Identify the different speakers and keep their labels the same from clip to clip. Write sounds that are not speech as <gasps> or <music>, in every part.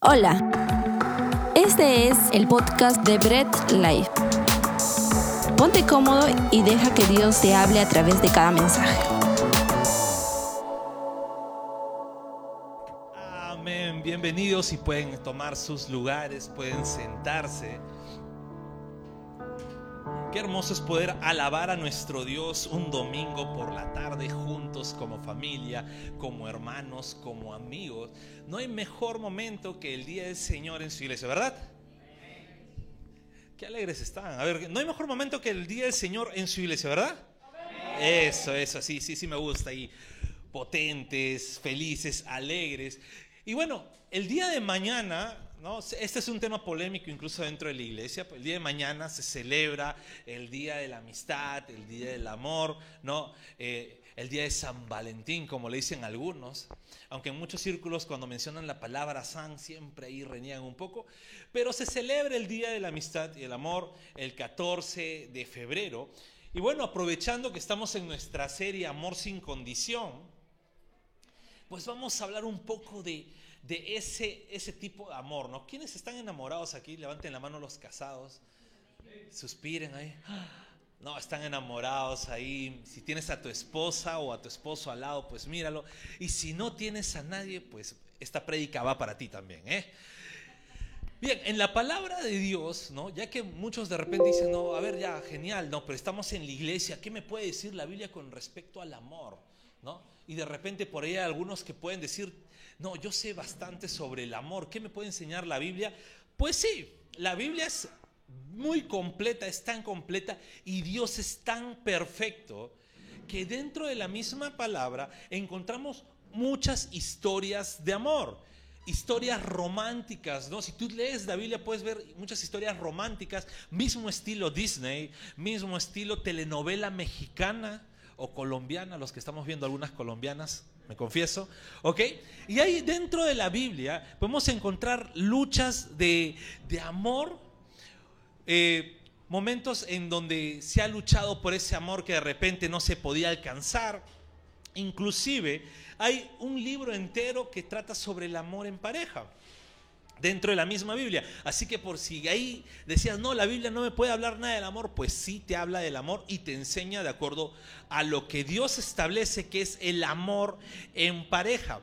Speaker 1: Hola, este es el podcast de Bread Life. Ponte cómodo y deja que Dios te hable a través de cada mensaje.
Speaker 2: Amén, bienvenidos y pueden tomar sus lugares, pueden sentarse. Qué hermoso es poder alabar a nuestro Dios un domingo por la tarde juntos como familia, como hermanos, como amigos. No hay mejor momento que el día del Señor en su iglesia, ¿verdad? Qué alegres están. A ver, no hay mejor momento que el día del Señor en su iglesia, ¿verdad? Eso, eso, sí, sí, sí me gusta. Y potentes, felices, alegres. Y bueno, el día de mañana este es un tema polémico incluso dentro de la iglesia. El día de mañana se celebra el Día de la Amistad, el Día del Amor, ¿no? Eh, el Día de San Valentín, como le dicen algunos. Aunque en muchos círculos cuando mencionan la palabra San siempre ahí reniegan un poco. Pero se celebra el Día de la Amistad y el Amor el 14 de febrero. Y bueno, aprovechando que estamos en nuestra serie Amor sin condición, pues vamos a hablar un poco de de ese, ese tipo de amor, ¿no? ¿Quiénes están enamorados aquí? Levanten la mano los casados, suspiren ahí. <gasps> No, están enamorados ahí. Si tienes a tu esposa o a tu esposo al lado, pues míralo. Y si no tienes a nadie, pues esta prédica va para ti también, ¿eh? Bien, en la palabra de Dios, ¿no? Ya que muchos de repente dicen, no, a ver, ya, genial, no, pero estamos en la iglesia, ¿qué me puede decir la Biblia con respecto al amor? ¿No? Y de repente por ahí hay algunos que pueden decir, no, yo sé bastante sobre el amor. ¿Qué me puede enseñar la Biblia? Pues sí, la Biblia es muy completa, es tan completa y Dios es tan perfecto que dentro de la misma palabra encontramos muchas historias de amor historias románticas, ¿no? Si tú lees la Biblia puedes ver muchas historias románticas, mismo estilo Disney, mismo estilo telenovela mexicana o colombiana, los que estamos viendo algunas colombianas, me confieso. Y ahí dentro de la Biblia podemos encontrar luchas de, amor, eh, momentos en donde se ha luchado por ese amor que de repente no se podía alcanzar. Inclusive hay un libro entero que trata sobre el amor en pareja dentro de la misma Biblia. Así que por si ahí decías, no, la Biblia no me puede hablar nada del amor, pues sí te habla del amor y te enseña de acuerdo a lo que Dios establece que es el amor en pareja.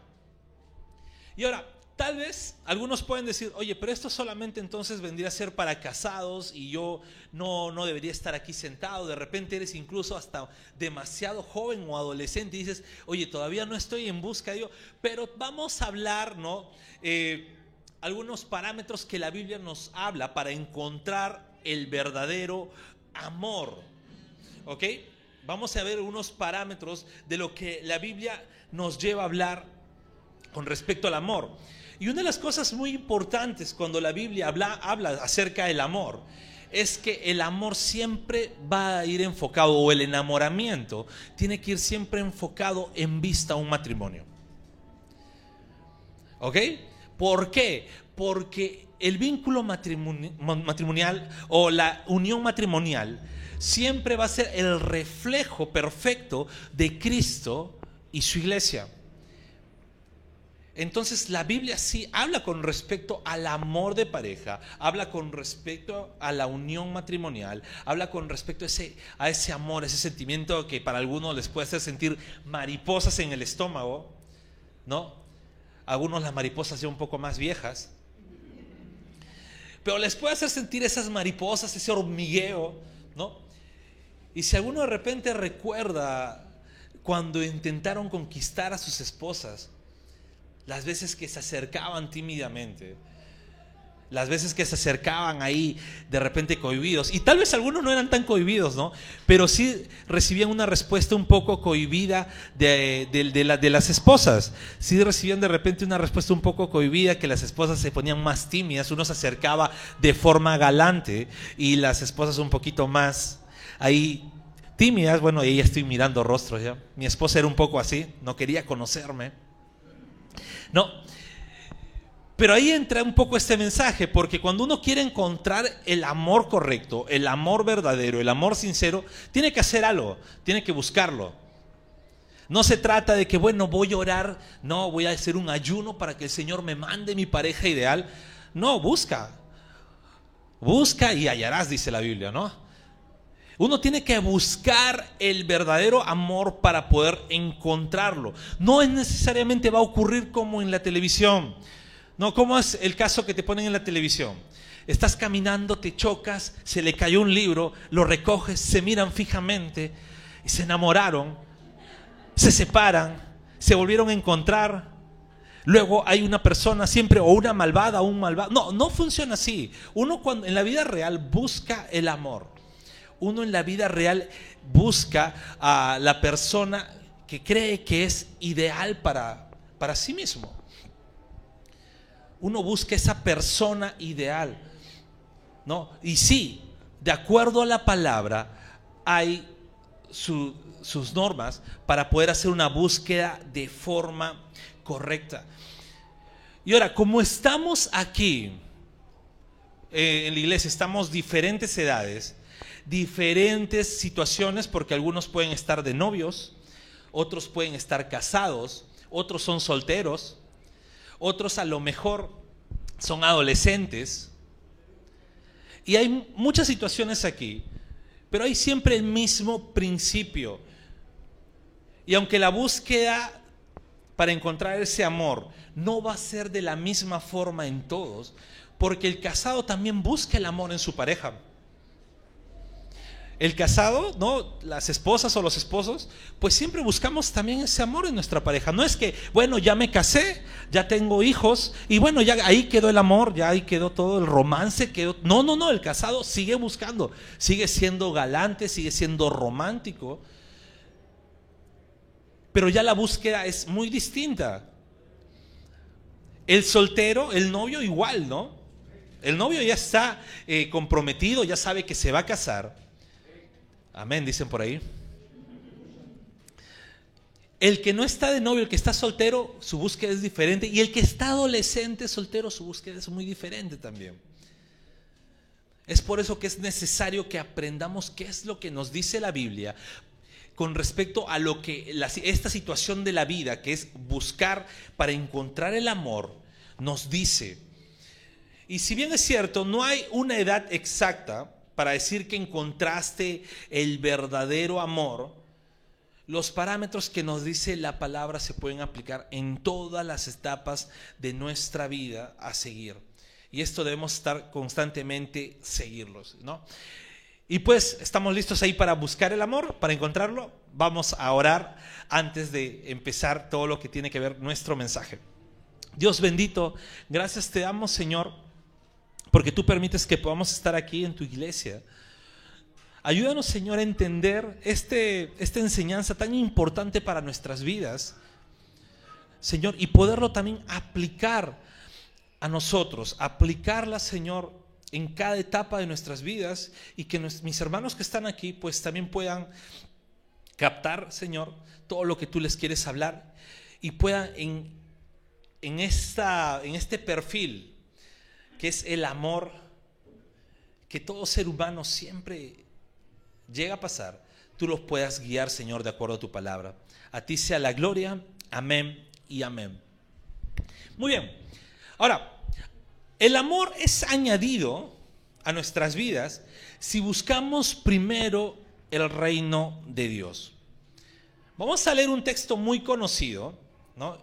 Speaker 2: Y ahora, tal vez algunos pueden decir, oye, pero esto solamente entonces vendría a ser para casados y yo no, no debería estar aquí sentado. De repente eres incluso hasta demasiado joven o adolescente y dices, oye, todavía no estoy en busca de Dios, pero vamos a hablar, ¿no? Eh, algunos parámetros que la Biblia nos habla para encontrar el verdadero amor. ¿Ok? Vamos a ver unos parámetros de lo que la Biblia nos lleva a hablar con respecto al amor. Y una de las cosas muy importantes cuando la Biblia habla, acerca del amor es que el amor siempre va a ir enfocado, o el enamoramiento tiene que ir siempre enfocado en vista a un matrimonio. ¿Ok? ¿Por qué? Porque el vínculo matrimonial o la unión matrimonial siempre va a ser el reflejo perfecto de Cristo y su iglesia. Entonces la Biblia sí habla con respecto al amor de pareja, habla con respecto a la unión matrimonial, habla con respecto a ese, a ese amor, ese sentimiento que para algunos les puede hacer sentir mariposas en el estómago, ¿no? Algunos las mariposas ya un poco más viejas. Pero les puede hacer sentir esas mariposas, ese hormigueo, ¿no? Y si alguno de repente recuerda cuando intentaron conquistar a sus esposas, las veces que se acercaban tímidamente, las veces que se acercaban ahí de repente cohibidos, y tal vez algunos no eran tan cohibidos, ¿no? Pero sí recibían una respuesta un poco cohibida de, de, las esposas. Sí recibían de repente una respuesta un poco cohibida, que las esposas se ponían más tímidas, uno se acercaba de forma galante y las esposas un poquito más ahí tímidas. Bueno, ahí estoy mirando rostros ya. Mi esposa era un poco así, no quería conocerme. No, pero ahí entra un poco este mensaje, porque cuando uno quiere encontrar el amor correcto, el amor verdadero, el amor sincero, tiene que hacer algo, tiene que buscarlo. No se trata de que, bueno, voy a orar, no, voy a hacer un ayuno para que el Señor me mande mi pareja ideal. No, busca. Busca y hallarás, dice la Biblia, ¿no? Uno tiene que buscar el verdadero amor para poder encontrarlo. No es necesariamente va a ocurrir como en la televisión. No, como es el caso que te ponen en la televisión. Estás caminando, te chocas, se le cayó un libro, lo recoges, se miran fijamente y se enamoraron, se separan, se volvieron a encontrar. Luego hay una persona siempre o una malvada o un malvado. No, no funciona así. Uno cuando en la vida real busca el amor. Uno en la vida real busca a la persona que cree que es ideal para, para sí mismo. Uno busca esa persona ideal. ¿no? Y sí, de acuerdo a la palabra, hay sus normas para poder hacer una búsqueda de forma correcta. Y ahora, como estamos aquí eh, en la iglesia, estamos diferentes edades, diferentes situaciones, porque algunos pueden estar de novios, otros pueden estar casados, otros son solteros, otros a lo mejor son adolescentes, y hay muchas situaciones aquí, pero hay siempre el mismo principio. Y aunque la búsqueda para encontrar ese amor no va a ser de la misma forma en todos, porque el casado también busca el amor en su pareja. El casado, ¿no? Las esposas o los esposos, pues siempre buscamos también ese amor en nuestra pareja. No es que, bueno, ya me casé, ya tengo hijos y bueno, ya ahí quedó el amor, ya ahí quedó todo el romance, quedó... No, no, no, el casado sigue buscando, sigue siendo galante, sigue siendo romántico. Pero ya la búsqueda es muy distinta. El soltero, el novio igual, ¿no? El novio ya está eh, comprometido, ya sabe que se va a casar Amén, dicen por ahí. El que no está de novio, el que está soltero, su búsqueda es diferente. Y el que está adolescente, soltero, su búsqueda es muy diferente también. Es por eso que es necesario que aprendamos qué es lo que nos dice la Biblia con respecto a lo que esta situación de la vida, que es buscar para encontrar el amor, nos dice. Y si bien es cierto, no hay una edad exacta, para decir que encontraste el verdadero amor, los parámetros que nos dice la palabra se pueden aplicar en todas las etapas de nuestra vida a seguir. Y esto debemos estar constantemente seguirlos, ¿no? Y pues estamos listos ahí para buscar el amor, para encontrarlo. Vamos a orar antes de empezar todo lo que tiene que ver nuestro mensaje. Dios bendito, gracias te damos, Señor porque tú permites que podamos estar aquí en tu iglesia. Ayúdanos, Señor, a entender este, esta enseñanza tan importante para nuestras vidas, Señor, y poderlo también aplicar a nosotros, aplicarla, Señor, en cada etapa de nuestras vidas y que mis hermanos que están aquí, pues también puedan captar, Señor, todo lo que tú les quieres hablar y puedan en, en, esta, en este perfil que es el amor que todo ser humano siempre llega a pasar, tú los puedas guiar, Señor, de acuerdo a tu palabra. A ti sea la gloria, amén y amén. Muy bien, ahora, el amor es añadido a nuestras vidas si buscamos primero el reino de Dios. Vamos a leer un texto muy conocido, ¿no?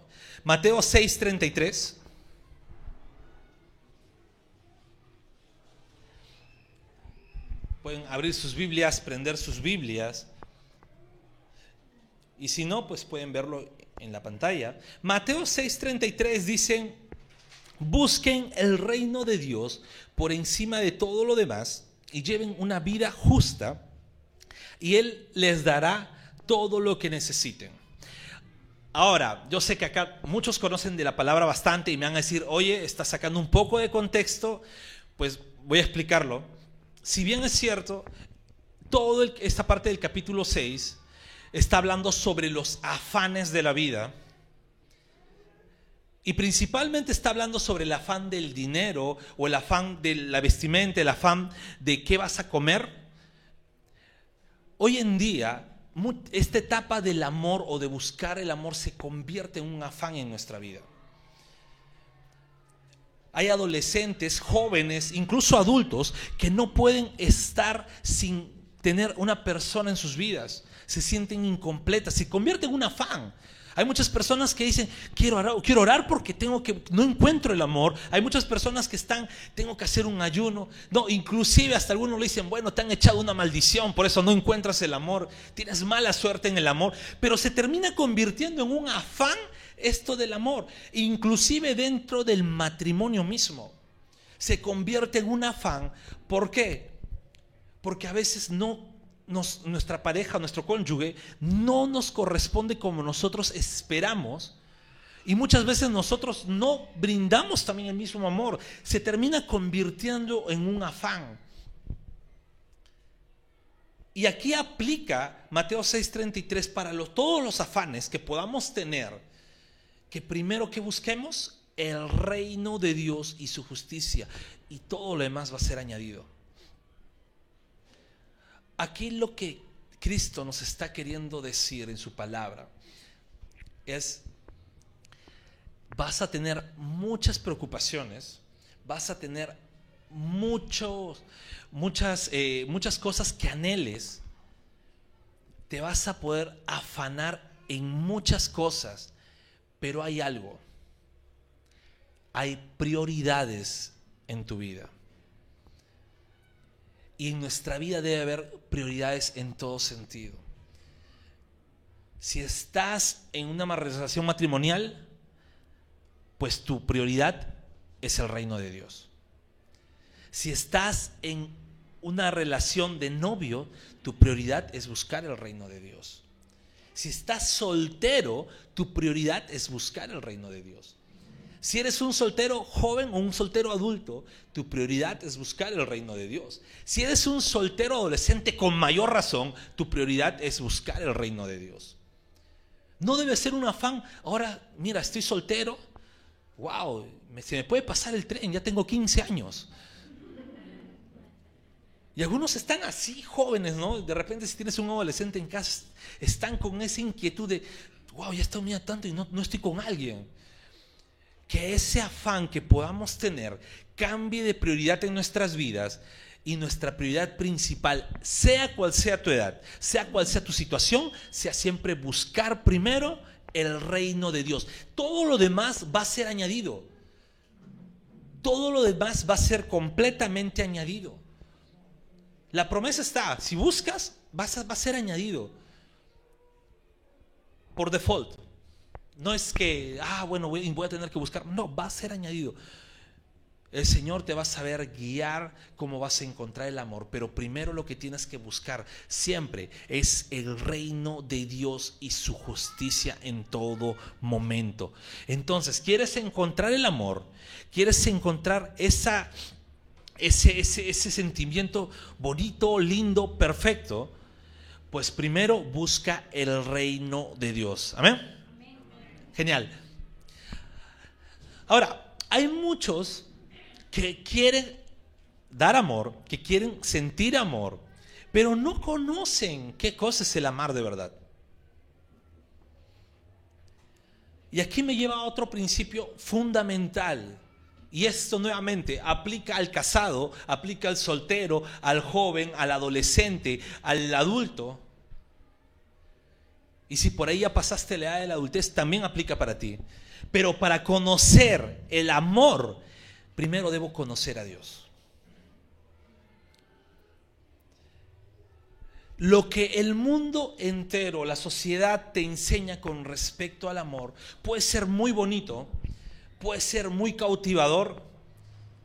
Speaker 2: Mateo 6:33. Pueden abrir sus Biblias, prender sus Biblias. Y si no, pues pueden verlo en la pantalla. Mateo 6:33 dice, busquen el reino de Dios por encima de todo lo demás y lleven una vida justa y Él les dará todo lo que necesiten. Ahora, yo sé que acá muchos conocen de la palabra bastante y me van a decir, oye, está sacando un poco de contexto, pues voy a explicarlo si bien es cierto, toda esta parte del capítulo 6 está hablando sobre los afanes de la vida. Y principalmente está hablando sobre el afán del dinero o el afán de la vestimenta, el afán de qué vas a comer. Hoy en día esta etapa del amor o de buscar el amor se convierte en un afán en nuestra vida. Hay adolescentes, jóvenes, incluso adultos, que no pueden estar sin tener una persona en sus vidas. Se sienten incompletas, se convierte en un afán. Hay muchas personas que dicen, quiero orar, quiero orar porque tengo que, no encuentro el amor. Hay muchas personas que están, tengo que hacer un ayuno. No, inclusive hasta algunos le dicen, bueno, te han echado una maldición, por eso no encuentras el amor. Tienes mala suerte en el amor. Pero se termina convirtiendo en un afán esto del amor. Inclusive dentro del matrimonio mismo. Se convierte en un afán. ¿Por qué? Porque a veces no nuestra pareja, nuestro cónyuge, no nos corresponde como nosotros esperamos. Y muchas veces nosotros no brindamos también el mismo amor. Se termina convirtiendo en un afán. Y aquí aplica Mateo 6:33 para todos los afanes que podamos tener, que primero que busquemos el reino de Dios y su justicia, y todo lo demás va a ser añadido. Aquí lo que Cristo nos está queriendo decir en su palabra es, vas a tener muchas preocupaciones, vas a tener muchos, muchas, eh, muchas cosas que anheles, te vas a poder afanar en muchas cosas, pero hay algo, hay prioridades en tu vida. Y en nuestra vida debe haber prioridades en todo sentido. Si estás en una relación matrimonial, pues tu prioridad es el reino de Dios. Si estás en una relación de novio, tu prioridad es buscar el reino de Dios. Si estás soltero, tu prioridad es buscar el reino de Dios. Si eres un soltero joven o un soltero adulto, tu prioridad es buscar el reino de Dios. Si eres un soltero adolescente con mayor razón, tu prioridad es buscar el reino de Dios. No debe ser un afán, ahora, mira, estoy soltero, wow, se me puede pasar el tren, ya tengo 15 años. Y algunos están así jóvenes, ¿no? De repente si tienes un adolescente en casa, están con esa inquietud de, wow, ya estoy mira tanto y no, no estoy con alguien que ese afán que podamos tener cambie de prioridad en nuestras vidas y nuestra prioridad principal, sea cual sea tu edad, sea cual sea tu situación, sea siempre buscar primero el reino de Dios. Todo lo demás va a ser añadido. Todo lo demás va a ser completamente añadido. La promesa está, si buscas, va a ser añadido. Por default. No es que, ah, bueno, voy, a tener que buscar. No, va a ser añadido. El Señor te va a saber guiar cómo vas a encontrar el amor, pero primero lo que tienes que buscar siempre es el reino de Dios y su justicia en todo momento. Entonces, ¿quieres encontrar el amor? ¿Quieres encontrar esa, ese, ese, ese sentimiento bonito, lindo, perfecto? Pues primero busca el reino de Dios. Amén. Genial. Ahora, hay muchos que quieren dar amor, que quieren sentir amor, pero no conocen qué cosa es el amar de verdad. Y aquí me lleva a otro principio fundamental. Y esto nuevamente aplica al casado, aplica al soltero, al joven, al adolescente, al adulto. Y si por ahí ya pasaste la edad de la adultez, también aplica para ti. Pero para conocer el amor, primero debo conocer a Dios. Lo que el mundo entero, la sociedad te enseña con respecto al amor, puede ser muy bonito, puede ser muy cautivador.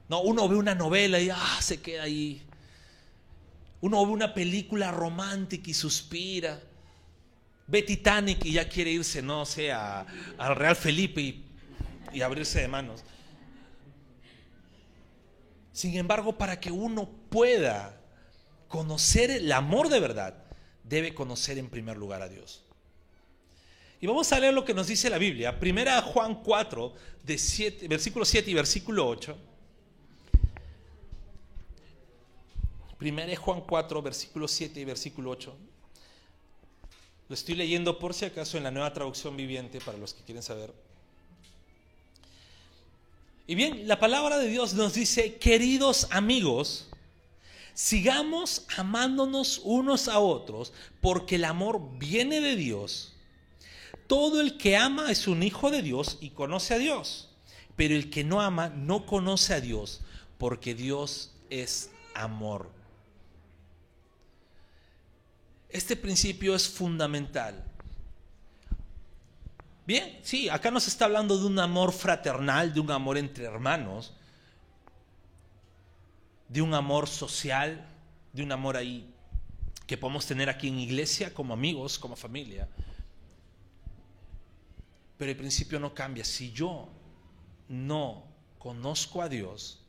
Speaker 2: No, uno ve una novela y ah, se queda ahí. Uno ve una película romántica y suspira ve Titanic y ya quiere irse, no sé, al Real Felipe y, y abrirse de manos. Sin embargo, para que uno pueda conocer el amor de verdad, debe conocer en primer lugar a Dios. Y vamos a leer lo que nos dice la Biblia. Primera Juan 4, de 7, versículo 7 y versículo 8. Primera Juan 4, versículo 7 y versículo 8. Lo estoy leyendo por si acaso en la nueva traducción viviente para los que quieren saber. Y bien, la palabra de Dios nos dice, queridos amigos, sigamos amándonos unos a otros, porque el amor viene de Dios. Todo el que ama es un hijo de Dios y conoce a Dios, pero el que no ama no conoce a Dios, porque Dios es amor. Este principio es fundamental. Bien, sí, acá nos está hablando de un amor fraternal, de un amor entre hermanos, de un amor social, de un amor ahí que podemos tener aquí en iglesia como amigos, como familia. Pero el principio no cambia. Si yo no conozco a Dios,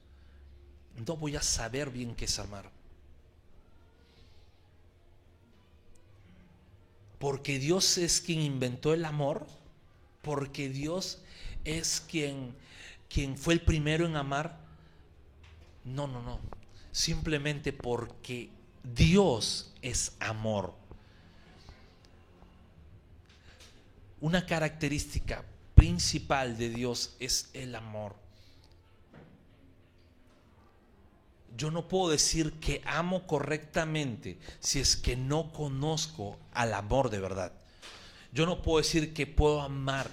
Speaker 2: no voy a saber bien qué es amar. Porque Dios es quien inventó el amor, porque Dios es quien, quien fue el primero en amar. No, no, no. Simplemente porque Dios es amor. Una característica principal de Dios es el amor. Yo no puedo decir que amo correctamente si es que no conozco al amor de verdad. Yo no puedo decir que puedo amar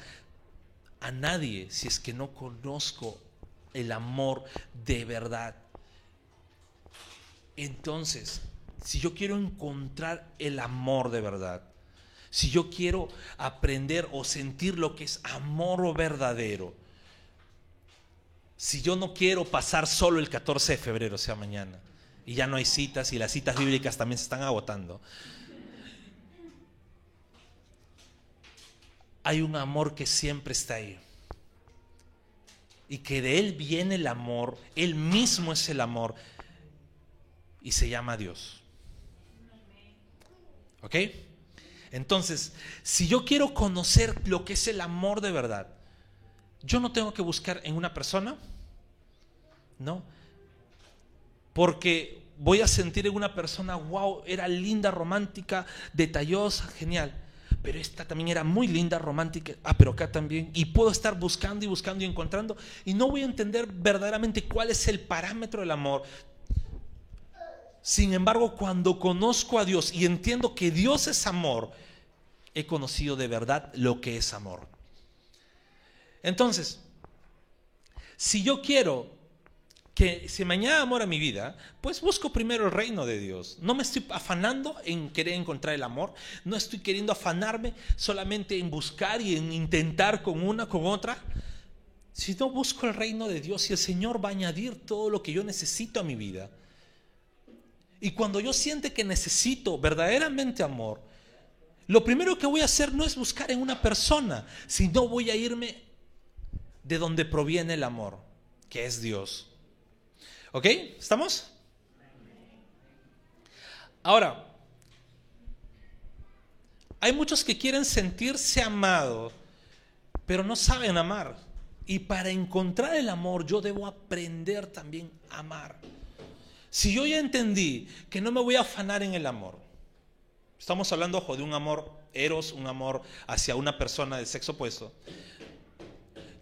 Speaker 2: a nadie si es que no conozco el amor de verdad. Entonces, si yo quiero encontrar el amor de verdad, si yo quiero aprender o sentir lo que es amor verdadero, si yo no quiero pasar solo el 14 de febrero, o sea, mañana, y ya no hay citas y las citas bíblicas también se están agotando, hay un amor que siempre está ahí. Y que de Él viene el amor, Él mismo es el amor, y se llama Dios. ¿Ok? Entonces, si yo quiero conocer lo que es el amor de verdad, yo no tengo que buscar en una persona, ¿no? Porque voy a sentir en una persona, wow, era linda, romántica, detallosa, genial. Pero esta también era muy linda, romántica, ah, pero acá también. Y puedo estar buscando y buscando y encontrando. Y no voy a entender verdaderamente cuál es el parámetro del amor. Sin embargo, cuando conozco a Dios y entiendo que Dios es amor, he conocido de verdad lo que es amor. Entonces, si yo quiero que se me añada amor a mi vida, pues busco primero el reino de Dios. No me estoy afanando en querer encontrar el amor, no estoy queriendo afanarme solamente en buscar y en intentar con una, con otra, sino busco el reino de Dios y el Señor va a añadir todo lo que yo necesito a mi vida. Y cuando yo siente que necesito verdaderamente amor, lo primero que voy a hacer no es buscar en una persona, sino voy a irme de donde proviene el amor, que es Dios. ¿Ok? ¿Estamos? Ahora, hay muchos que quieren sentirse amados, pero no saben amar. Y para encontrar el amor yo debo aprender también a amar. Si yo ya entendí que no me voy a afanar en el amor, estamos hablando ojo, de un amor eros, un amor hacia una persona del sexo opuesto,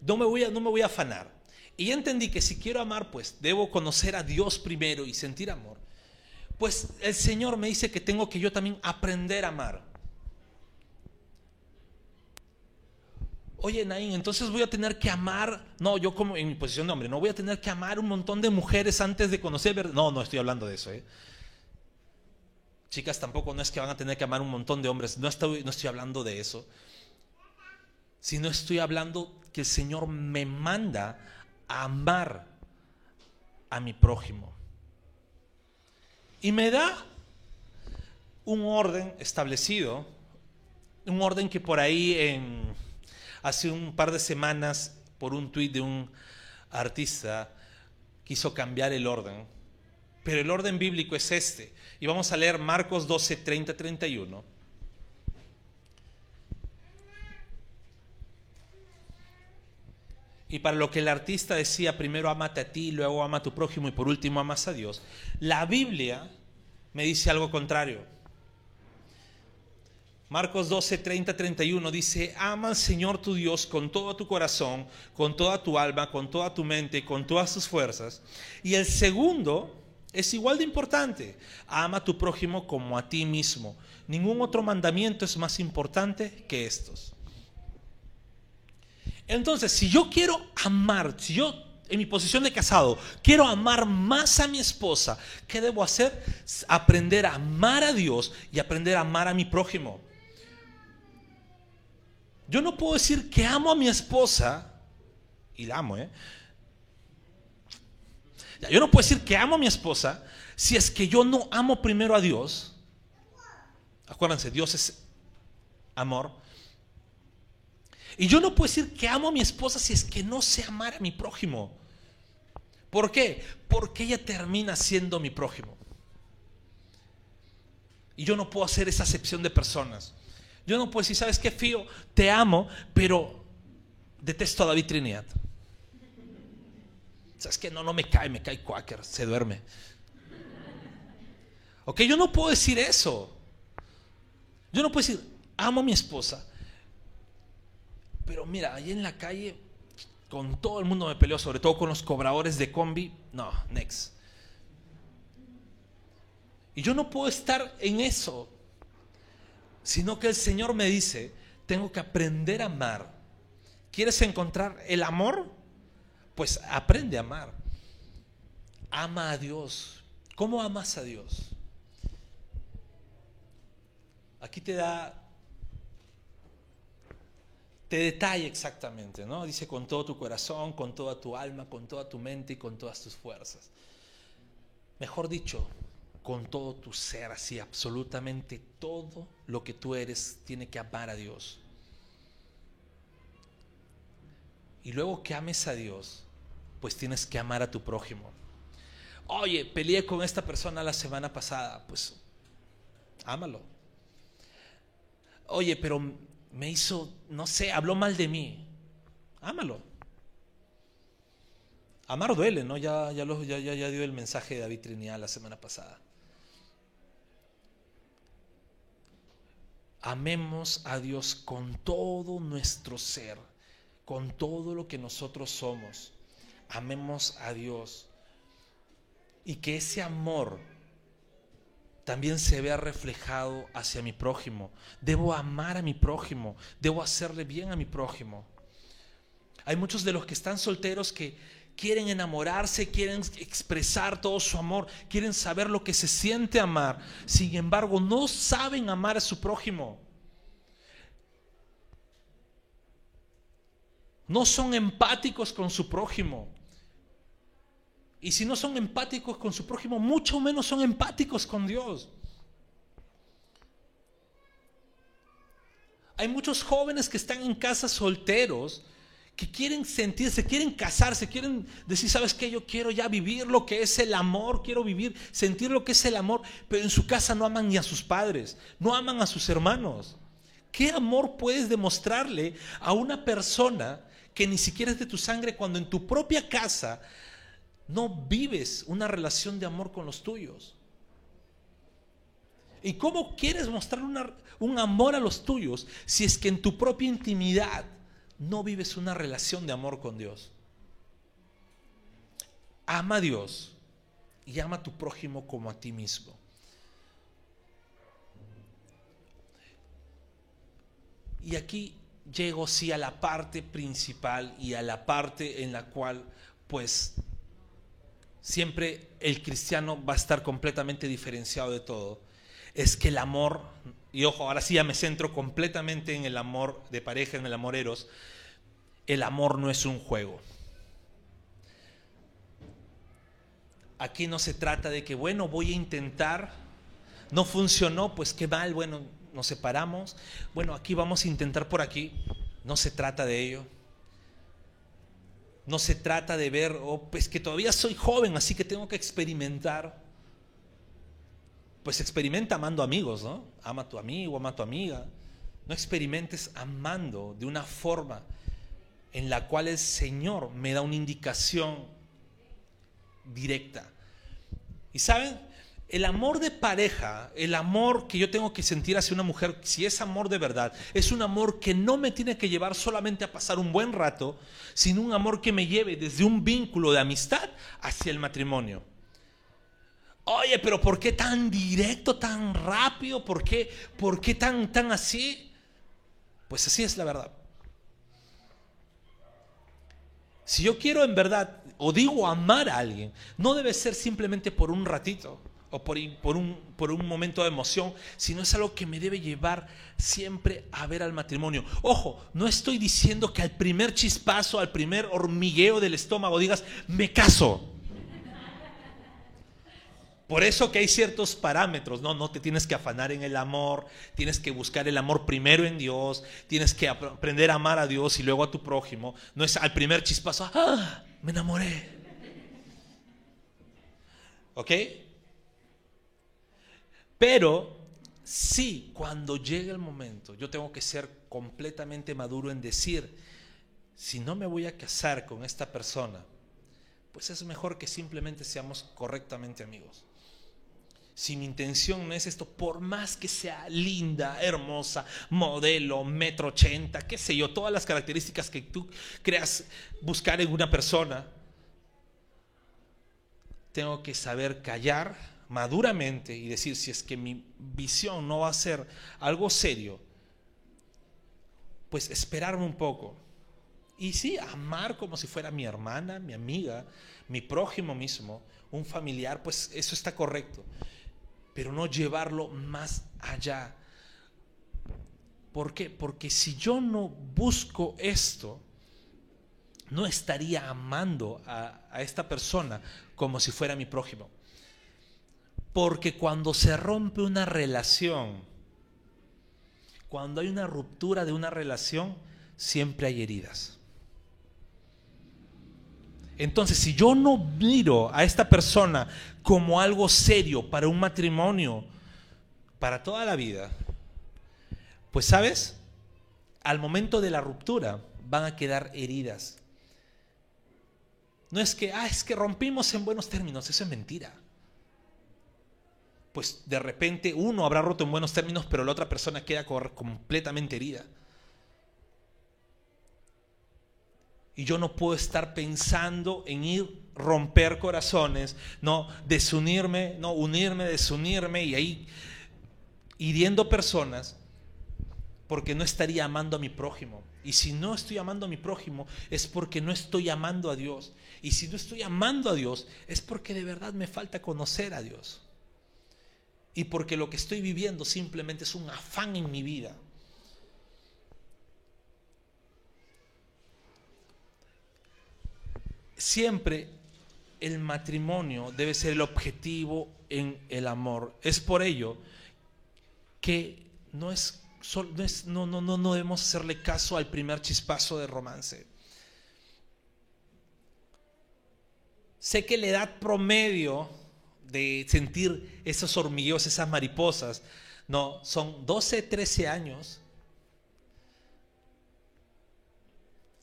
Speaker 2: no me voy a, no me voy a afanar. Y entendí que si quiero amar, pues debo conocer a Dios primero y sentir amor. Pues el Señor me dice que tengo que yo también aprender a amar. Oye, Naín, entonces voy a tener que amar. No, yo como en mi posición de hombre, no voy a tener que amar un montón de mujeres antes de conocer. No, no estoy hablando de eso. ¿eh? Chicas tampoco no es que van a tener que amar un montón de hombres. No estoy, no estoy hablando de eso. Sino estoy hablando que el Señor me manda a amar a mi prójimo. Y me da un orden establecido, un orden que por ahí en Hace un par de semanas, por un tuit de un artista, quiso cambiar el orden. Pero el orden bíblico es este. Y vamos a leer Marcos 12, 30, 31. Y para lo que el artista decía, primero amate a ti, luego ama a tu prójimo y por último amas a Dios, la Biblia me dice algo contrario. Marcos 12, 30, 31 dice, ama al Señor tu Dios con todo tu corazón, con toda tu alma, con toda tu mente, con todas tus fuerzas. Y el segundo es igual de importante, ama a tu prójimo como a ti mismo. Ningún otro mandamiento es más importante que estos. Entonces, si yo quiero amar, si yo en mi posición de casado quiero amar más a mi esposa, ¿qué debo hacer? Aprender a amar a Dios y aprender a amar a mi prójimo. Yo no puedo decir que amo a mi esposa, y la amo, ¿eh? Yo no puedo decir que amo a mi esposa si es que yo no amo primero a Dios. Acuérdense, Dios es amor. Y yo no puedo decir que amo a mi esposa si es que no sé amar a mi prójimo. ¿Por qué? Porque ella termina siendo mi prójimo. Y yo no puedo hacer esa acepción de personas. Yo no puedo decir, ¿sabes qué, Fío? Te amo, pero detesto a David Trinidad. ¿Sabes qué? No, no me cae, me cae Quaker, se duerme. Ok, yo no puedo decir eso. Yo no puedo decir, amo a mi esposa. Pero mira, ahí en la calle, con todo el mundo me peleo, sobre todo con los cobradores de combi. No, next. Y yo no puedo estar en eso sino que el Señor me dice, tengo que aprender a amar. ¿Quieres encontrar el amor? Pues aprende a amar. Ama a Dios. ¿Cómo amas a Dios? Aquí te da, te detalla exactamente, ¿no? Dice con todo tu corazón, con toda tu alma, con toda tu mente y con todas tus fuerzas. Mejor dicho, con todo tu ser, así absolutamente todo lo que tú eres tiene que amar a Dios. Y luego que ames a Dios, pues tienes que amar a tu prójimo. Oye, peleé con esta persona la semana pasada, pues ámalo. Oye, pero me hizo, no sé, habló mal de mí. Ámalo. Amar duele, ¿no? Ya, ya, ya, ya dio el mensaje de David Trinidad la semana pasada. amemos a Dios con todo nuestro ser, con todo lo que nosotros somos. Amemos a Dios. Y que ese amor también se vea reflejado hacia mi prójimo. Debo amar a mi prójimo, debo hacerle bien a mi prójimo. Hay muchos de los que están solteros que quieren enamorarse, quieren expresar todo su amor, quieren saber lo que se siente amar. Sin embargo, no saben amar a su prójimo. No son empáticos con su prójimo. Y si no son empáticos con su prójimo, mucho menos son empáticos con Dios. Hay muchos jóvenes que están en casa solteros que quieren sentirse, quieren casarse, quieren decir, ¿sabes qué? Yo quiero ya vivir lo que es el amor, quiero vivir, sentir lo que es el amor, pero en su casa no aman ni a sus padres, no aman a sus hermanos. ¿Qué amor puedes demostrarle a una persona que ni siquiera es de tu sangre cuando en tu propia casa no vives una relación de amor con los tuyos? ¿Y cómo quieres mostrar un amor a los tuyos si es que en tu propia intimidad no vives una relación de amor con Dios. Ama a Dios y ama a tu prójimo como a ti mismo. Y aquí llego sí a la parte principal y a la parte en la cual pues siempre el cristiano va a estar completamente diferenciado de todo. Es que el amor y ojo, ahora sí ya me centro completamente en el amor de pareja, en el amor eros, el amor no es un juego. Aquí no se trata de que, bueno, voy a intentar, no funcionó, pues qué mal, bueno, nos separamos, bueno, aquí vamos a intentar por aquí, no se trata de ello. No se trata de ver, oh, pues que todavía soy joven, así que tengo que experimentar pues experimenta amando amigos, ¿no? Ama a tu amigo, ama a tu amiga. No experimentes amando de una forma en la cual el Señor me da una indicación directa. Y saben, el amor de pareja, el amor que yo tengo que sentir hacia una mujer, si es amor de verdad, es un amor que no me tiene que llevar solamente a pasar un buen rato, sino un amor que me lleve desde un vínculo de amistad hacia el matrimonio. Oye, pero ¿por qué tan directo, tan rápido? ¿Por qué, por qué tan, tan así? Pues así es la verdad. Si yo quiero en verdad, o digo amar a alguien, no debe ser simplemente por un ratito o por, un, por un momento de emoción, sino es algo que me debe llevar siempre a ver al matrimonio. Ojo, no estoy diciendo que al primer chispazo, al primer hormigueo del estómago digas, me caso. Por eso que hay ciertos parámetros, ¿no? No te tienes que afanar en el amor, tienes que buscar el amor primero en Dios, tienes que aprender a amar a Dios y luego a tu prójimo. No es al primer chispazo, ¡ah! Me enamoré. ¿Ok? Pero sí, cuando llegue el momento, yo tengo que ser completamente maduro en decir, si no me voy a casar con esta persona, pues es mejor que simplemente seamos correctamente amigos. Si mi intención no es esto, por más que sea linda, hermosa, modelo, metro ochenta, qué sé yo, todas las características que tú creas buscar en una persona, tengo que saber callar maduramente y decir, si es que mi visión no va a ser algo serio, pues esperarme un poco. Y sí, amar como si fuera mi hermana, mi amiga, mi prójimo mismo, un familiar, pues eso está correcto. Pero no llevarlo más allá. ¿Por qué? Porque si yo no busco esto, no estaría amando a, a esta persona como si fuera mi prójimo. Porque cuando se rompe una relación, cuando hay una ruptura de una relación, siempre hay heridas. Entonces, si yo no miro a esta persona como algo serio para un matrimonio, para toda la vida, pues sabes, al momento de la ruptura van a quedar heridas. No es que, ah, es que rompimos en buenos términos, eso es mentira pues de repente uno habrá roto en buenos términos, pero la otra persona queda completamente herida. Y yo no puedo estar pensando en ir romper corazones, no desunirme, no unirme, desunirme y ahí hiriendo personas porque no estaría amando a mi prójimo. Y si no estoy amando a mi prójimo es porque no estoy amando a Dios. Y si no estoy amando a Dios es porque de verdad me falta conocer a Dios y porque lo que estoy viviendo simplemente es un afán en mi vida. Siempre el matrimonio debe ser el objetivo en el amor. Es por ello que no es, no, no, no, no debemos hacerle caso al primer chispazo de romance. Sé que la edad promedio de sentir esos hormigueos, esas mariposas. No, son 12, 13 años.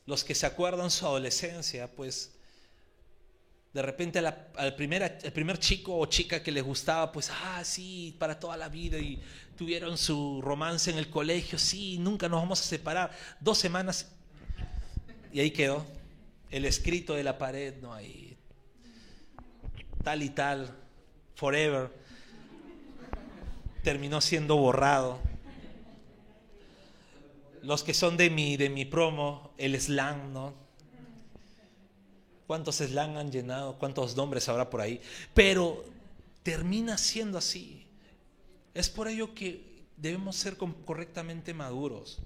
Speaker 2: Los que se acuerdan su adolescencia, pues de repente al, primer, primer chico o chica que les gustaba, pues, ah, sí, para toda la vida y tuvieron su romance en el colegio, sí, nunca nos vamos a separar. Dos semanas y ahí quedó el escrito de la pared, no hay tal y tal, Forever terminó siendo borrado. Los que son de mi, de mi promo, el slang, ¿no? ¿Cuántos slang han llenado? ¿Cuántos nombres habrá por ahí? Pero termina siendo así. Es por ello que debemos ser correctamente maduros.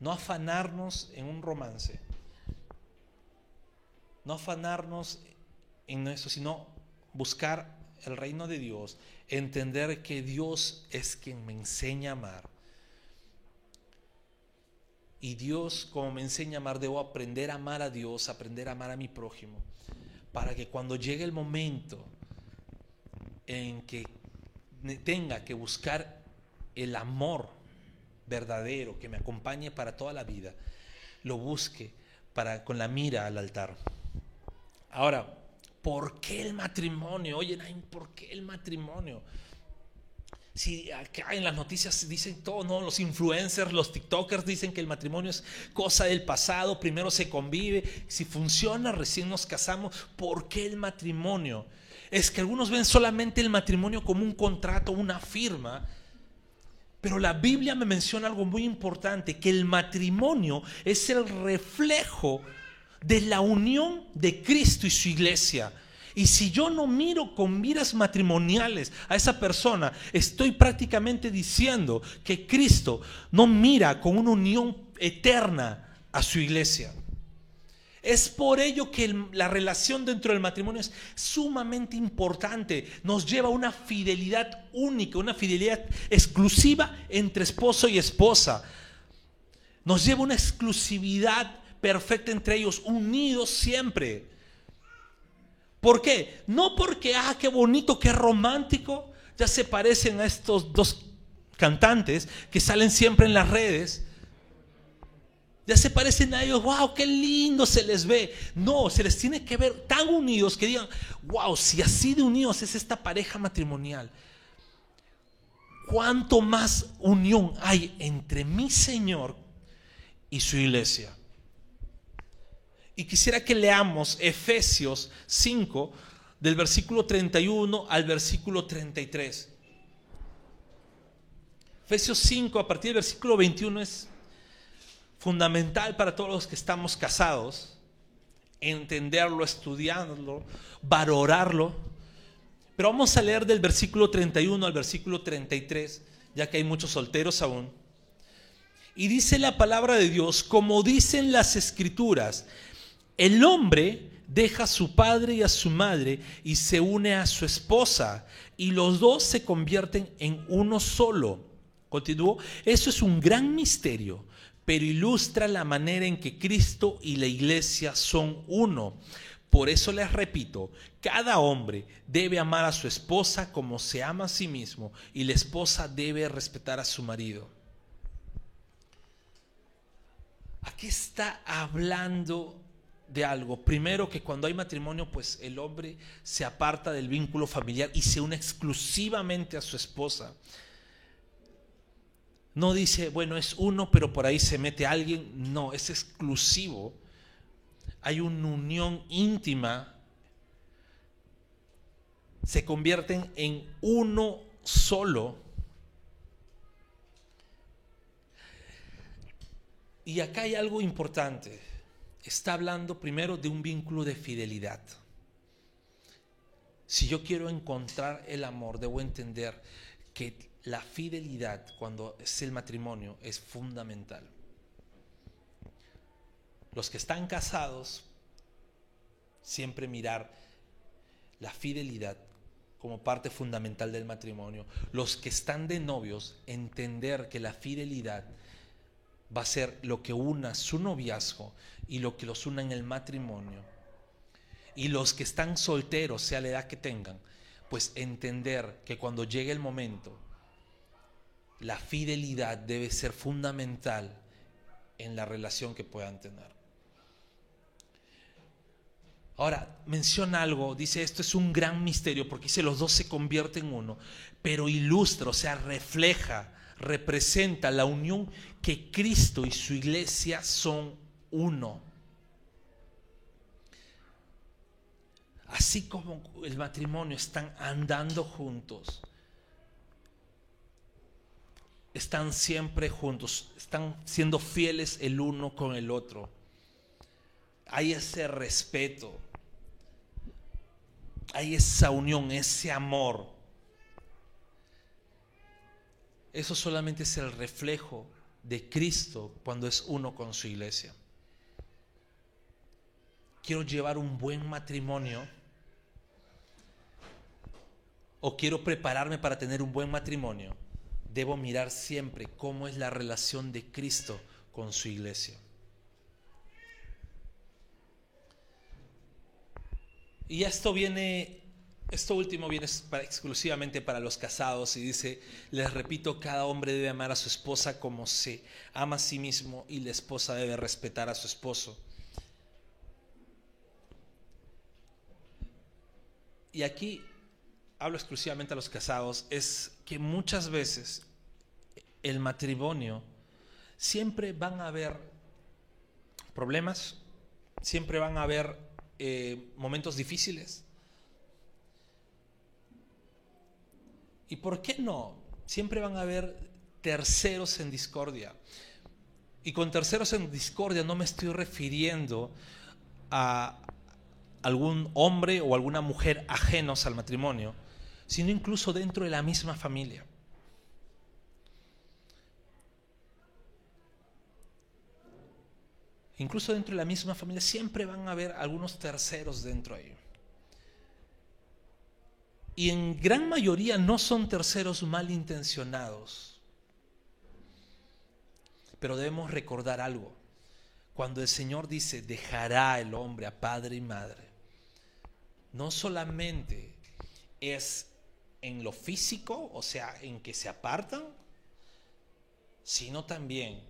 Speaker 2: No afanarnos en un romance. No afanarnos en eso, sino buscar el reino de Dios, entender que Dios es quien me enseña a amar. Y Dios, como me enseña a amar, debo aprender a amar a Dios, aprender a amar a mi prójimo, para que cuando llegue el momento en que tenga que buscar el amor verdadero que me acompañe para toda la vida, lo busque para, con la mira al altar. Ahora, ¿por qué el matrimonio? Oye, ¿por qué el matrimonio? Si acá en las noticias dicen todo, ¿no? Los influencers, los TikTokers dicen que el matrimonio es cosa del pasado, primero se convive, si funciona recién nos casamos, ¿por qué el matrimonio? Es que algunos ven solamente el matrimonio como un contrato, una firma, pero la Biblia me menciona algo muy importante, que el matrimonio es el reflejo de la unión de Cristo y su iglesia. Y si yo no miro con miras matrimoniales a esa persona, estoy prácticamente diciendo que Cristo no mira con una unión eterna a su iglesia. Es por ello que la relación dentro del matrimonio es sumamente importante. Nos lleva a una fidelidad única, una fidelidad exclusiva entre esposo y esposa. Nos lleva a una exclusividad perfecta entre ellos, unidos siempre. ¿Por qué? No porque, ah, qué bonito, qué romántico. Ya se parecen a estos dos cantantes que salen siempre en las redes. Ya se parecen a ellos, wow, qué lindo se les ve. No, se les tiene que ver tan unidos que digan, wow, si así de unidos es esta pareja matrimonial, ¿cuánto más unión hay entre mi Señor y su iglesia? Y quisiera que leamos Efesios 5, del versículo 31 al versículo 33. Efesios 5, a partir del versículo 21, es fundamental para todos los que estamos casados, entenderlo, estudiarlo, valorarlo. Pero vamos a leer del versículo 31 al versículo 33, ya que hay muchos solteros aún. Y dice la palabra de Dios, como dicen las escrituras, el hombre deja a su padre y a su madre y se une a su esposa y los dos se convierten en uno solo. Continuó, eso es un gran misterio, pero ilustra la manera en que Cristo y la iglesia son uno. Por eso les repito, cada hombre debe amar a su esposa como se ama a sí mismo y la esposa debe respetar a su marido. Aquí está hablando de algo. Primero que cuando hay matrimonio, pues el hombre se aparta del vínculo familiar y se une exclusivamente a su esposa. No dice, bueno, es uno, pero por ahí se mete alguien. No, es exclusivo. Hay una unión íntima. Se convierten en uno solo. Y acá hay algo importante está hablando primero de un vínculo de fidelidad. Si yo quiero encontrar el amor, debo entender que la fidelidad cuando es el matrimonio es fundamental. Los que están casados, siempre mirar la fidelidad como parte fundamental del matrimonio. Los que están de novios, entender que la fidelidad va a ser lo que una su noviazgo y lo que los una en el matrimonio. Y los que están solteros, sea la edad que tengan, pues entender que cuando llegue el momento, la fidelidad debe ser fundamental en la relación que puedan tener. Ahora, menciona algo, dice esto es un gran misterio porque dice los dos se convierten en uno, pero ilustra, o sea, refleja, representa la unión que Cristo y su iglesia son uno. Así como el matrimonio están andando juntos, están siempre juntos, están siendo fieles el uno con el otro. Hay ese respeto, hay esa unión, ese amor. Eso solamente es el reflejo de Cristo cuando es uno con su iglesia. Quiero llevar un buen matrimonio o quiero prepararme para tener un buen matrimonio. Debo mirar siempre cómo es la relación de Cristo con su iglesia. Y esto viene esto último viene exclusivamente para los casados y dice, les repito, cada hombre debe amar a su esposa como se ama a sí mismo y la esposa debe respetar a su esposo. y aquí hablo exclusivamente a los casados, es que muchas veces el matrimonio siempre van a haber problemas, siempre van a haber eh, momentos difíciles. ¿Y por qué no? Siempre van a haber terceros en discordia. Y con terceros en discordia no me estoy refiriendo a algún hombre o alguna mujer ajenos al matrimonio, sino incluso dentro de la misma familia. Incluso dentro de la misma familia siempre van a haber algunos terceros dentro ahí. Y en gran mayoría no son terceros malintencionados. Pero debemos recordar algo. Cuando el Señor dice, dejará el hombre a padre y madre, no solamente es en lo físico, o sea, en que se apartan, sino también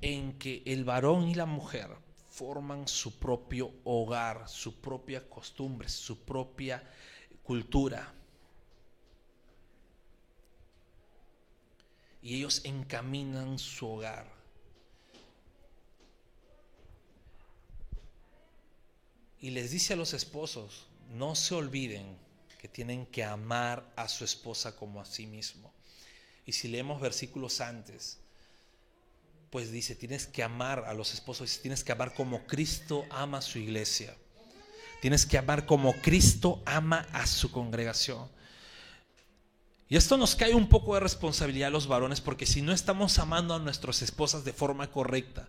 Speaker 2: en que el varón y la mujer forman su propio hogar, su propia costumbre, su propia cultura. Y ellos encaminan su hogar. Y les dice a los esposos, no se olviden que tienen que amar a su esposa como a sí mismo. Y si leemos versículos antes, pues dice, tienes que amar a los esposos, tienes que amar como Cristo ama a su iglesia. Tienes que amar como Cristo ama a su congregación. Y esto nos cae un poco de responsabilidad a los varones porque si no estamos amando a nuestras esposas de forma correcta,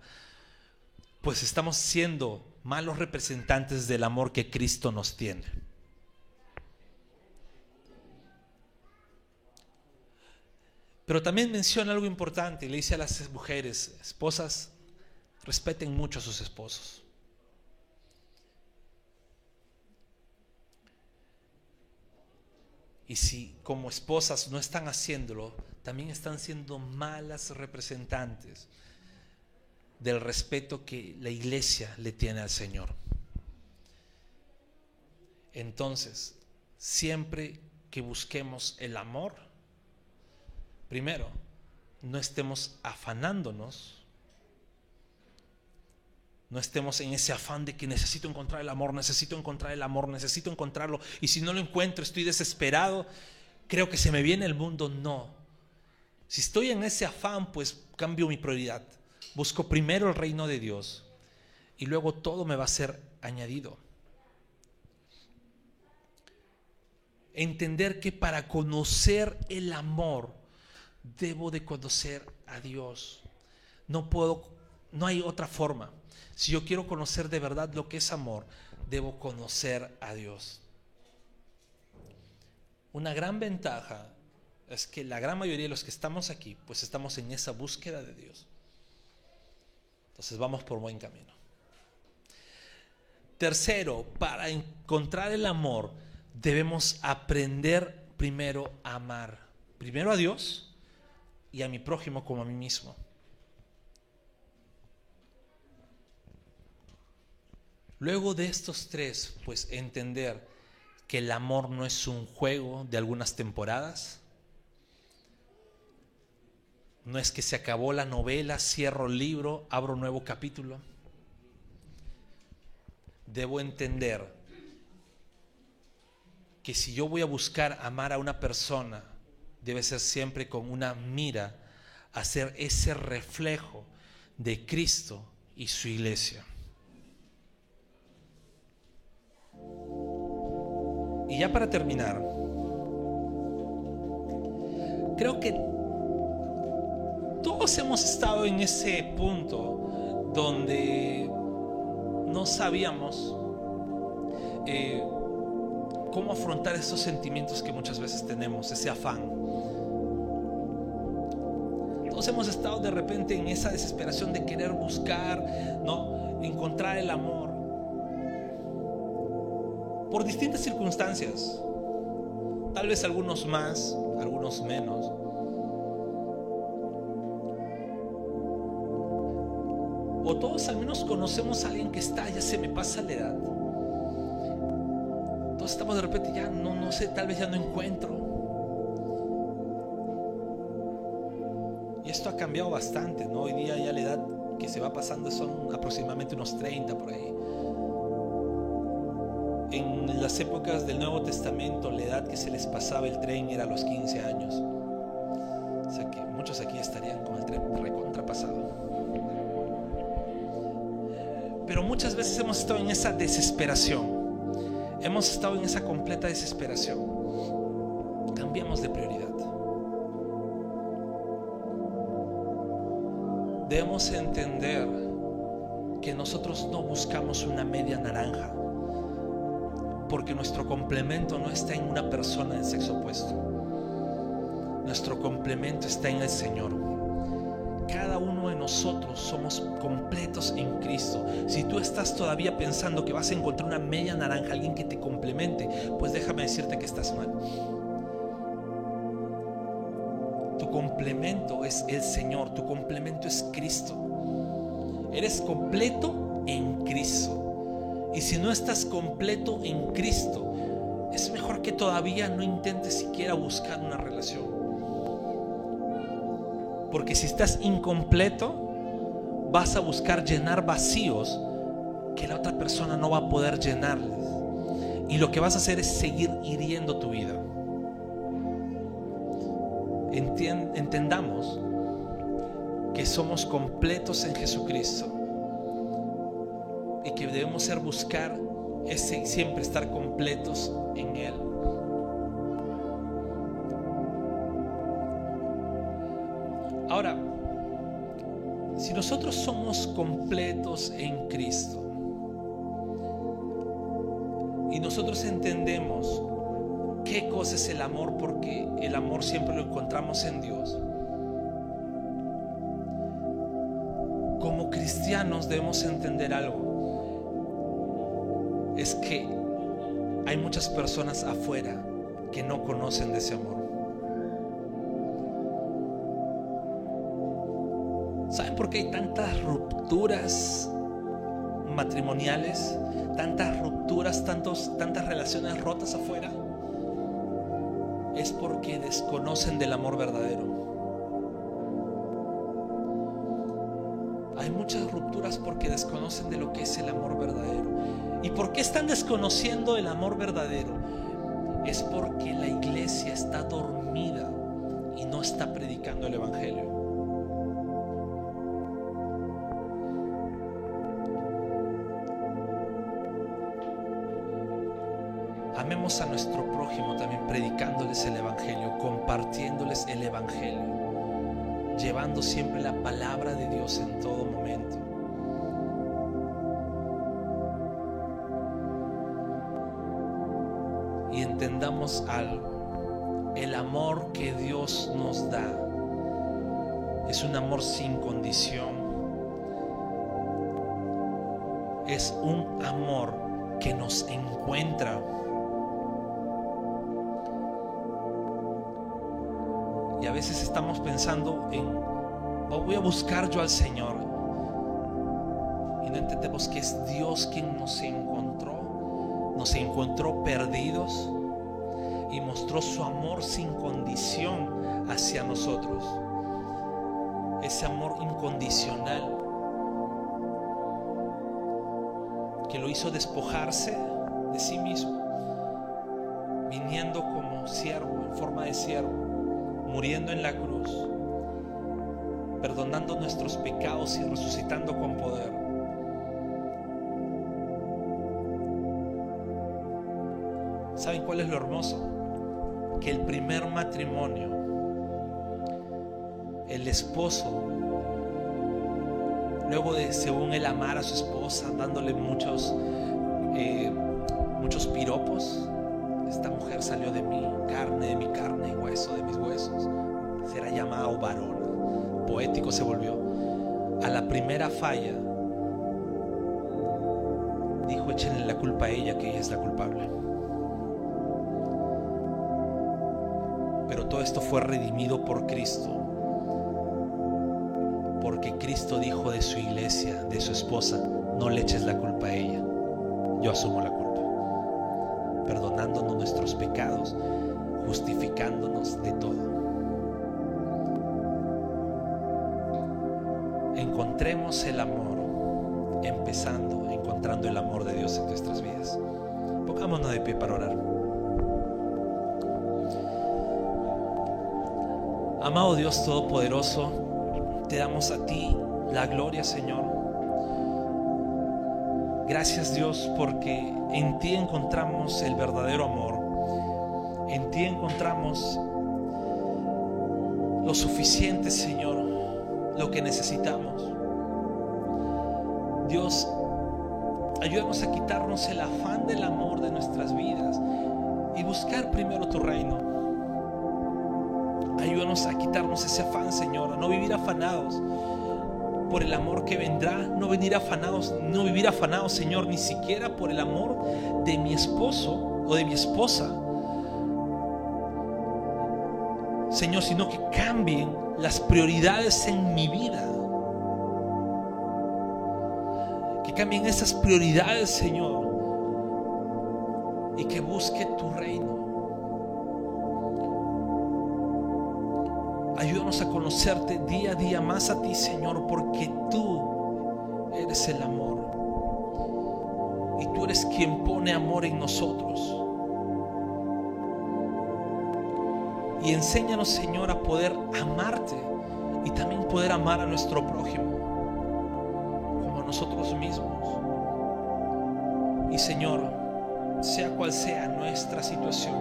Speaker 2: pues estamos siendo malos representantes del amor que Cristo nos tiene. Pero también menciona algo importante, le dice a las mujeres, esposas, respeten mucho a sus esposos. Y si como esposas no están haciéndolo, también están siendo malas representantes del respeto que la iglesia le tiene al Señor. Entonces, siempre que busquemos el amor, primero, no estemos afanándonos no estemos en ese afán de que necesito encontrar el amor, necesito encontrar el amor, necesito encontrarlo. Y si no lo encuentro, estoy desesperado, creo que se me viene el mundo. No. Si estoy en ese afán, pues cambio mi prioridad. Busco primero el reino de Dios y luego todo me va a ser añadido. Entender que para conocer el amor debo de conocer a Dios. No puedo, no hay otra forma. Si yo quiero conocer de verdad lo que es amor, debo conocer a Dios. Una gran ventaja es que la gran mayoría de los que estamos aquí, pues estamos en esa búsqueda de Dios. Entonces vamos por buen camino. Tercero, para encontrar el amor, debemos aprender primero a amar. Primero a Dios y a mi prójimo como a mí mismo. Luego de estos tres, pues entender que el amor no es un juego de algunas temporadas. No es que se acabó la novela, cierro el libro, abro un nuevo capítulo. Debo entender que si yo voy a buscar amar a una persona, debe ser siempre con una mira a ser ese reflejo de Cristo y su iglesia. Y ya para terminar, creo que todos hemos estado en ese punto donde no sabíamos eh, cómo afrontar esos sentimientos que muchas veces tenemos, ese afán. Todos hemos estado de repente en esa desesperación de querer buscar, ¿no? encontrar el amor por distintas circunstancias. Tal vez algunos más, algunos menos. O todos al menos conocemos a alguien que está, ya se me pasa la edad. Todos estamos de repente ya, no, no sé, tal vez ya no encuentro. Y esto ha cambiado bastante, ¿no? Hoy día ya la edad que se va pasando son aproximadamente unos 30 por ahí. En las épocas del Nuevo Testamento, la edad que se les pasaba el tren era los 15 años. O sea que muchos aquí estarían con el tren recontrapasado. Pero muchas veces hemos estado en esa desesperación. Hemos estado en esa completa desesperación. Cambiamos de prioridad. Debemos entender que nosotros no buscamos una media naranja, porque nuestro complemento no está en una persona del sexo opuesto. Nuestro complemento está en el Señor. Cada uno de nosotros somos completos en Cristo. Si tú estás todavía pensando que vas a encontrar una media naranja, alguien que te complemente, pues déjame decirte que estás mal. Tu complemento es el Señor, tu complemento es Cristo. Eres completo en Cristo. Y si no estás completo en Cristo, es mejor que todavía no intentes siquiera buscar una relación. Porque si estás incompleto, vas a buscar llenar vacíos que la otra persona no va a poder llenarles. Y lo que vas a hacer es seguir hiriendo tu vida entendamos que somos completos en Jesucristo y que debemos ser buscar ese siempre estar completos en Él. Ahora, si nosotros somos completos en Cristo y nosotros entendemos qué cosa es el amor, porque el amor siempre lo encontramos en Dios. Como cristianos debemos entender algo. Es que hay muchas personas afuera que no conocen de ese amor. ¿Saben por qué hay tantas rupturas matrimoniales? Tantas rupturas, tantos, tantas relaciones rotas afuera es porque desconocen del amor verdadero. Porque desconocen de lo que es el amor verdadero. ¿Y por qué están desconociendo el amor verdadero? Es porque la iglesia está dormida y no está predicando el Evangelio. Amemos a nuestro prójimo también predicándoles el Evangelio, compartiéndoles el Evangelio, llevando siempre la palabra de Dios en todo momento. Entendamos algo, el amor que Dios nos da. Es un amor sin condición, es un amor que nos encuentra. A veces estamos pensando en, oh, voy a buscar yo al Señor. Y no entendemos que es Dios quien nos encontró, nos encontró perdidos y mostró su amor sin condición hacia nosotros. Ese amor incondicional que lo hizo despojarse de sí mismo, viniendo como siervo, en forma de siervo muriendo en la cruz, perdonando nuestros pecados y resucitando con poder. ¿Saben cuál es lo hermoso? Que el primer matrimonio, el esposo, luego de, según él, amar a su esposa, dándole muchos, eh, muchos piropos, esta mujer salió de mi carne, de mi carne hueso, de mis huesos. Será llamado varón. Poético se volvió. A la primera falla, dijo, échenle la culpa a ella, que ella es la culpable. Fue redimido por Cristo. Porque Cristo dijo de su iglesia, de su esposa, no le eches la culpa a ella. Yo asumo la culpa perdonándonos nuestros pecados, justificándonos de todo. Encontremos el amor, empezando encontrando el amor de Dios en nuestras vidas. Pongámonos de pie para orar. Amado Dios Todopoderoso, te damos a ti la gloria, Señor. Gracias Dios porque en ti encontramos el verdadero amor. En ti encontramos lo suficiente, Señor, lo que necesitamos. Dios, ayúdanos a quitarnos el afán del amor de nuestras vidas y buscar primero tu reino. Ayúdanos a quitarnos ese afán, Señor, a no vivir afanados por el amor que vendrá, no venir afanados, no vivir afanados, Señor, ni siquiera por el amor de mi esposo o de mi esposa. Señor, sino que cambien las prioridades en mi vida. Que cambien esas prioridades, Señor. Día a día más a ti, Señor, porque tú eres el amor. Y tú eres quien pone amor en nosotros. Y enséñanos, Señor, a poder amarte y también poder amar a nuestro prójimo como a nosotros mismos. Y Señor, sea cual sea nuestra situación,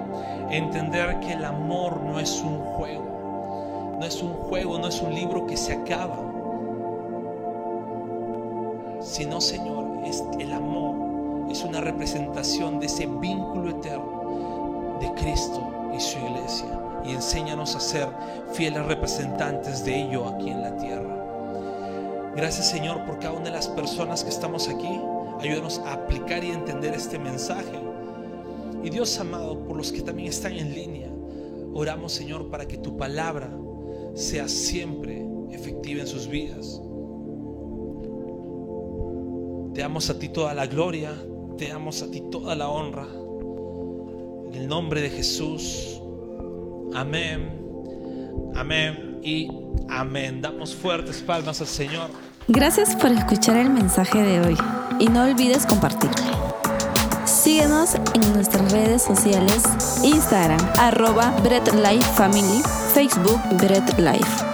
Speaker 2: entender que el amor no es un juego, no es un juego, no es un libro que se acaba, sino, Señor, es el amor, es una representación de ese vínculo eterno de Cristo y su iglesia y enséñanos a ser fieles representantes de ello aquí en la tierra. Gracias Señor por cada una de las personas que estamos aquí. Ayúdanos a aplicar y entender este mensaje. Y Dios amado, por los que también están en línea, oramos Señor para que tu palabra sea siempre efectiva en sus vidas. Te damos a ti toda la gloria, te damos a ti toda la honra. En el nombre de Jesús. Amén, amén y amén. Damos fuertes palmas al Señor.
Speaker 1: Gracias por escuchar el mensaje de hoy y no olvides compartirlo. Síguenos en nuestras redes sociales, Instagram, arroba Bread Facebook Bread Life.